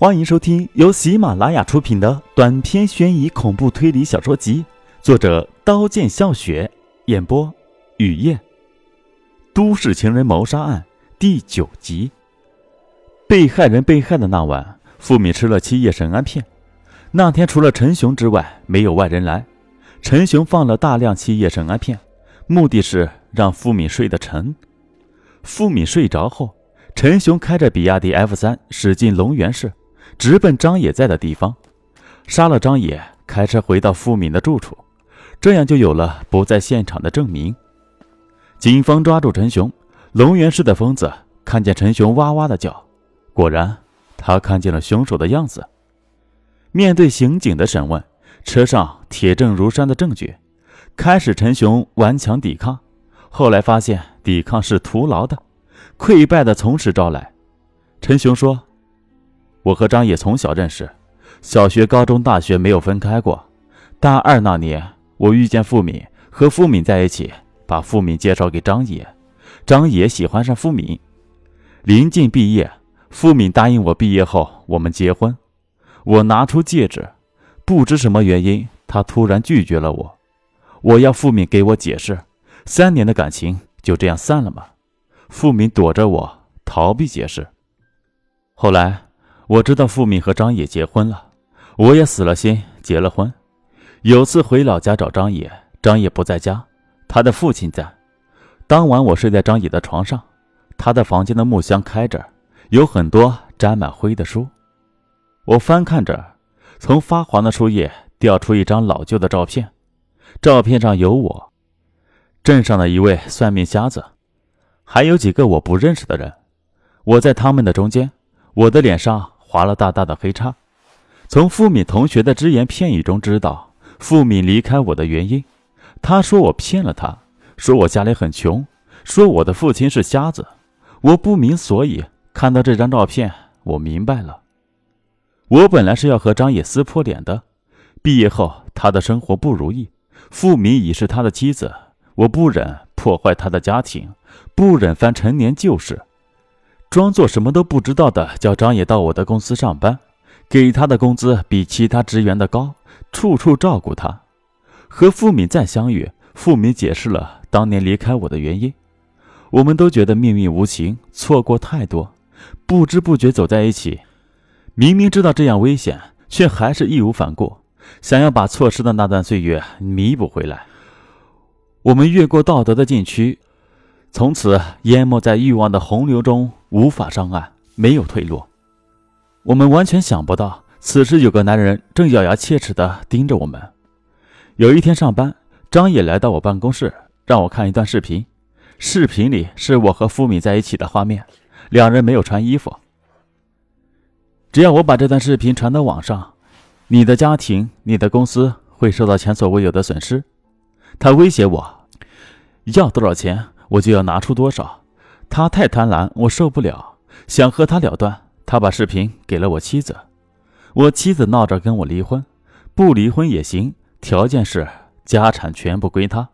欢迎收听由喜马拉雅出品的短篇悬疑恐怖推理小说集，作者刀剑笑雪，演播雨夜。都市情人谋杀案第九集。被害人被害的那晚，付敏吃了七叶神安片。那天除了陈雄之外，没有外人来。陈雄放了大量七叶神安片，目的是让付敏睡得沉。付敏睡着后，陈雄开着比亚迪 F 三驶进龙源市。直奔张野在的地方，杀了张野，开车回到付敏的住处，这样就有了不在现场的证明。警方抓住陈雄，龙源市的疯子看见陈雄哇哇的叫，果然，他看见了凶手的样子。面对刑警的审问，车上铁证如山的证据，开始陈雄顽强抵抗，后来发现抵抗是徒劳的，溃败的从实招来。陈雄说。我和张野从小认识，小学、高中、大学没有分开过。大二那年，我遇见付敏，和付敏在一起，把付敏介绍给张野，张野喜欢上付敏。临近毕业，付敏答应我毕业后我们结婚。我拿出戒指，不知什么原因，他突然拒绝了我。我要付敏给我解释，三年的感情就这样散了吗？付敏躲着我，逃避解释。后来。我知道付敏和张野结婚了，我也死了心结了婚。有次回老家找张野，张野不在家，他的父亲在。当晚我睡在张野的床上，他的房间的木箱开着，有很多沾满灰的书。我翻看着，从发黄的书页掉出一张老旧的照片，照片上有我，镇上的一位算命瞎子，还有几个我不认识的人。我在他们的中间，我的脸上。划了大大的黑叉。从付敏同学的只言片语中知道，付敏离开我的原因。他说我骗了他，说我家里很穷，说我的父亲是瞎子。我不明所以。看到这张照片，我明白了。我本来是要和张野撕破脸的。毕业后，他的生活不如意，付敏已是他的妻子。我不忍破坏他的家庭，不忍翻陈年旧事。装作什么都不知道的，叫张野到我的公司上班，给他的工资比其他职员的高，处处照顾他。和付敏再相遇，付敏解释了当年离开我的原因。我们都觉得命运无情，错过太多，不知不觉走在一起。明明知道这样危险，却还是义无反顾，想要把错失的那段岁月弥补回来。我们越过道德的禁区。从此淹没在欲望的洪流中，无法上岸，没有退路。我们完全想不到，此时有个男人正咬牙切齿地盯着我们。有一天上班，张野来到我办公室，让我看一段视频。视频里是我和付敏在一起的画面，两人没有穿衣服。只要我把这段视频传到网上，你的家庭、你的公司会受到前所未有的损失。他威胁我，要多少钱？我就要拿出多少，他太贪婪，我受不了，想和他了断。他把视频给了我妻子，我妻子闹着跟我离婚，不离婚也行，条件是家产全部归他。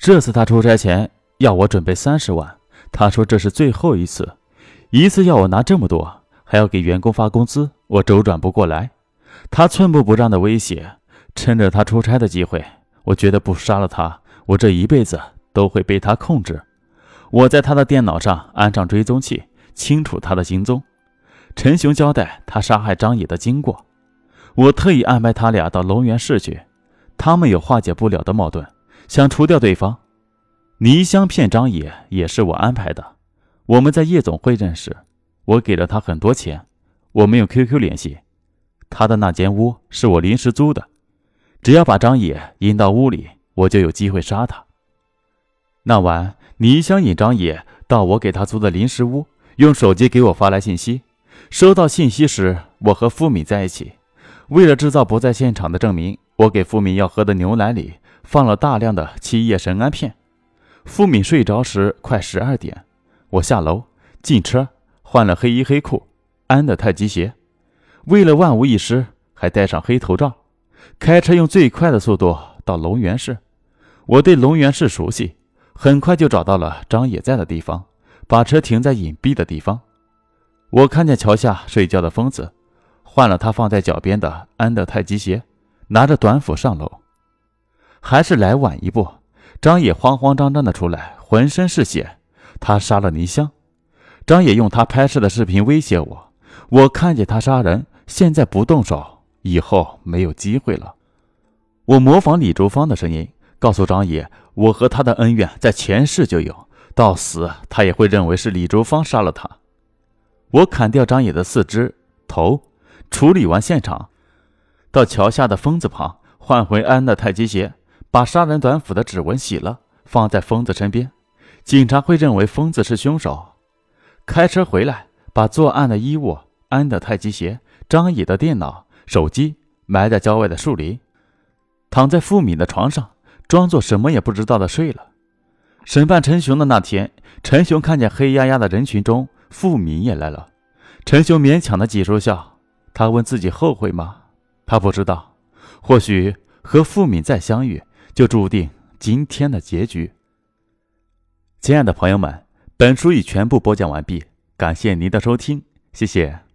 这次他出差前要我准备三十万，他说这是最后一次，一次要我拿这么多，还要给员工发工资，我周转不过来。他寸步不让的威胁，趁着他出差的机会，我觉得不杀了他，我这一辈子。都会被他控制。我在他的电脑上安上追踪器，清楚他的行踪。陈雄交代他杀害张野的经过。我特意安排他俩到龙源市去。他们有化解不了的矛盾，想除掉对方。倪香骗张野也是我安排的。我们在夜总会认识，我给了他很多钱。我们用 QQ 联系。他的那间屋是我临时租的。只要把张野引到屋里，我就有机会杀他。那晚，倪香引张野到我给他租的临时屋，用手机给我发来信息。收到信息时，我和付敏在一起。为了制造不在现场的证明，我给付敏要喝的牛奶里放了大量的七叶神安片。付敏睡着时快十二点，我下楼进车，换了黑衣黑裤，安的太极鞋。为了万无一失，还戴上黑头罩，开车用最快的速度到龙源市。我对龙源市熟悉。很快就找到了张野在的地方，把车停在隐蔽的地方。我看见桥下睡觉的疯子，换了他放在脚边的安德太极鞋，拿着短斧上楼。还是来晚一步，张野慌慌张张的出来，浑身是血。他杀了倪香。张野用他拍摄的视频威胁我：“我看见他杀人，现在不动手，以后没有机会了。”我模仿李竹芳的声音，告诉张野：“我和他的恩怨在前世就有，到死他也会认为是李竹芳杀了他。”我砍掉张野的四肢头，处理完现场，到桥下的疯子旁换回安的太极鞋，把杀人短斧的指纹洗了，放在疯子身边。警察会认为疯子是凶手。开车回来，把作案的衣物、安的太极鞋、张野的电脑、手机埋在郊外的树林，躺在付敏的床上，装作什么也不知道的睡了。审判陈雄的那天，陈雄看见黑压压的人群中。付敏也来了，陈雄勉强的挤出笑。他问自己后悔吗？他不知道。或许和付敏再相遇，就注定今天的结局。亲爱的朋友们，本书已全部播讲完毕，感谢您的收听，谢谢。